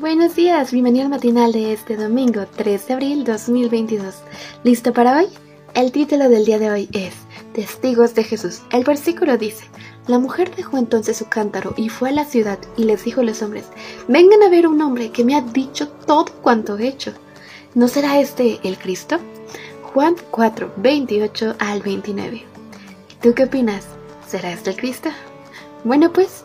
Buenos días, bienvenido al matinal de este domingo 3 de abril 2022. ¿Listo para hoy? El título del día de hoy es Testigos de Jesús. El versículo dice, La mujer dejó entonces su cántaro y fue a la ciudad y les dijo a los hombres, Vengan a ver un hombre que me ha dicho todo cuanto he hecho. ¿No será este el Cristo? Juan 4, 28 al 29. ¿Y tú qué opinas? ¿Será este el Cristo? Bueno pues,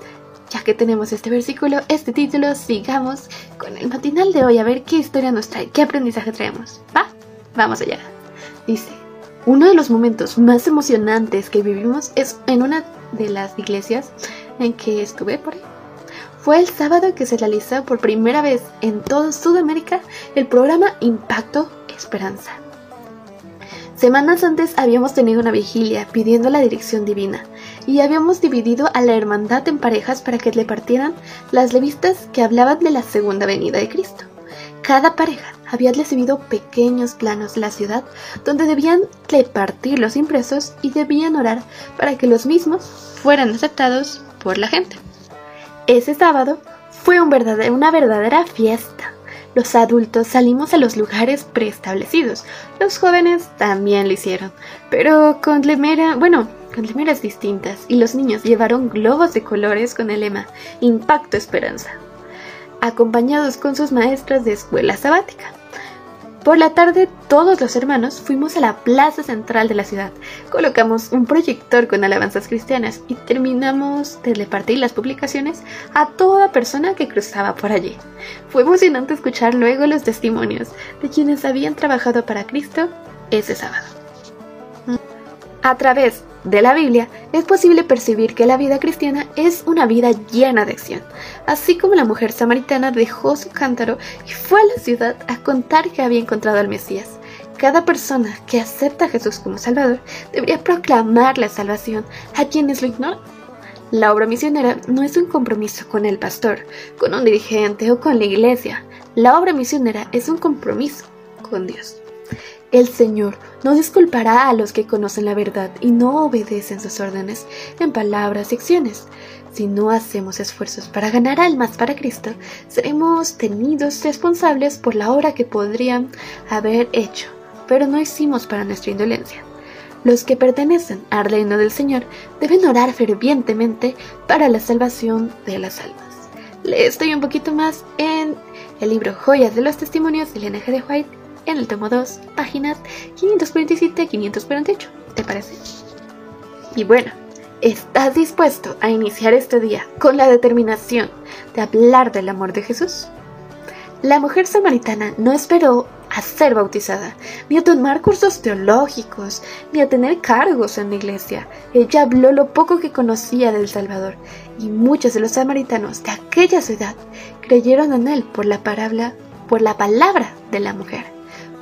ya que tenemos este versículo, este título, sigamos con el matinal de hoy a ver qué historia nos trae, qué aprendizaje traemos. ¿Va? Vamos allá. Dice, uno de los momentos más emocionantes que vivimos es en una de las iglesias en que estuve por ahí. Fue el sábado que se realizó por primera vez en toda Sudamérica el programa Impacto Esperanza. Semanas antes habíamos tenido una vigilia pidiendo la dirección divina y habíamos dividido a la hermandad en parejas para que le partieran las revistas que hablaban de la segunda venida de Cristo. Cada pareja había recibido pequeños planos de la ciudad donde debían repartir los impresos y debían orar para que los mismos fueran aceptados por la gente. Ese sábado fue un una verdadera fiesta. Los adultos salimos a los lugares preestablecidos. Los jóvenes también lo hicieron, pero con lemera, bueno, con lemeras distintas, y los niños llevaron globos de colores con el lema Impacto Esperanza, acompañados con sus maestras de escuela sabática. Por la tarde todos los hermanos fuimos a la plaza central de la ciudad, colocamos un proyector con alabanzas cristianas y terminamos de repartir las publicaciones a toda persona que cruzaba por allí. Fue emocionante escuchar luego los testimonios de quienes habían trabajado para Cristo ese sábado. A través de la Biblia es posible percibir que la vida cristiana es una vida llena de acción, así como la mujer samaritana dejó su cántaro y fue a la ciudad a contar que había encontrado al Mesías. Cada persona que acepta a Jesús como Salvador debería proclamar la salvación a quienes lo ignoran. La obra misionera no es un compromiso con el pastor, con un dirigente o con la iglesia. La obra misionera es un compromiso con Dios. El Señor no disculpará a los que conocen la verdad y no obedecen sus órdenes en palabras y acciones. Si no hacemos esfuerzos para ganar almas para Cristo, seremos tenidos responsables por la obra que podrían haber hecho, pero no hicimos para nuestra indolencia. Los que pertenecen al reino del Señor deben orar fervientemente para la salvación de las almas. Le estoy un poquito más en el libro Joyas de los Testimonios de Elena de White en el tomo 2, páginas 547-548. ¿Te parece? Y bueno, ¿estás dispuesto a iniciar este día con la determinación de hablar del amor de Jesús? La mujer samaritana no esperó a ser bautizada, ni a tomar cursos teológicos, ni a tener cargos en la iglesia. Ella habló lo poco que conocía del Salvador, y muchos de los samaritanos de aquella ciudad creyeron en él por la palabra, por la palabra de la mujer.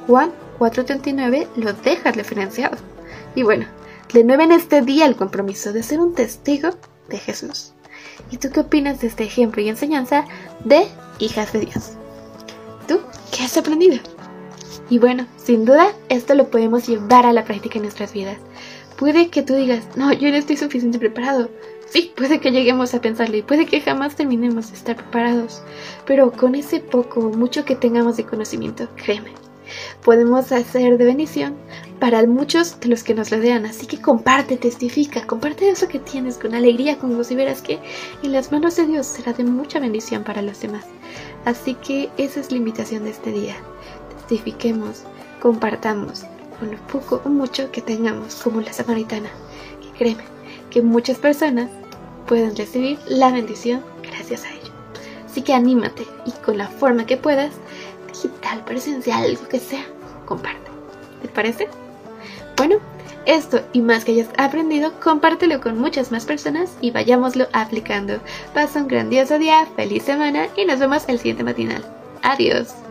Juan 4.39 lo deja referenciado. Y bueno, en este día el compromiso de ser un testigo de Jesús. ¿Y tú qué opinas de este ejemplo y enseñanza de hijas de Dios? ¿Tú qué has aprendido? Y bueno, sin duda, esto lo podemos llevar a la práctica en nuestras vidas. Puede que tú digas, no, yo no estoy suficientemente preparado. Sí, puede que lleguemos a pensarlo y puede que jamás terminemos de estar preparados. Pero con ese poco o mucho que tengamos de conocimiento, créeme, podemos hacer de bendición para muchos de los que nos rodean. Así que comparte, testifica, comparte eso que tienes con alegría, con gozo y verás que en las manos de Dios será de mucha bendición para los demás. Así que esa es la invitación de este día. Testifiquemos, compartamos con lo poco o mucho que tengamos como la samaritana. Que créeme que muchas personas pueden recibir la bendición gracias a ello. Así que anímate y con la forma que puedas digital, presencial, algo que sea, comparte. ¿Te parece? Bueno, esto y más que hayas aprendido, compártelo con muchas más personas y vayámoslo aplicando. Pasa un grandioso día, feliz semana y nos vemos el siguiente matinal. Adiós.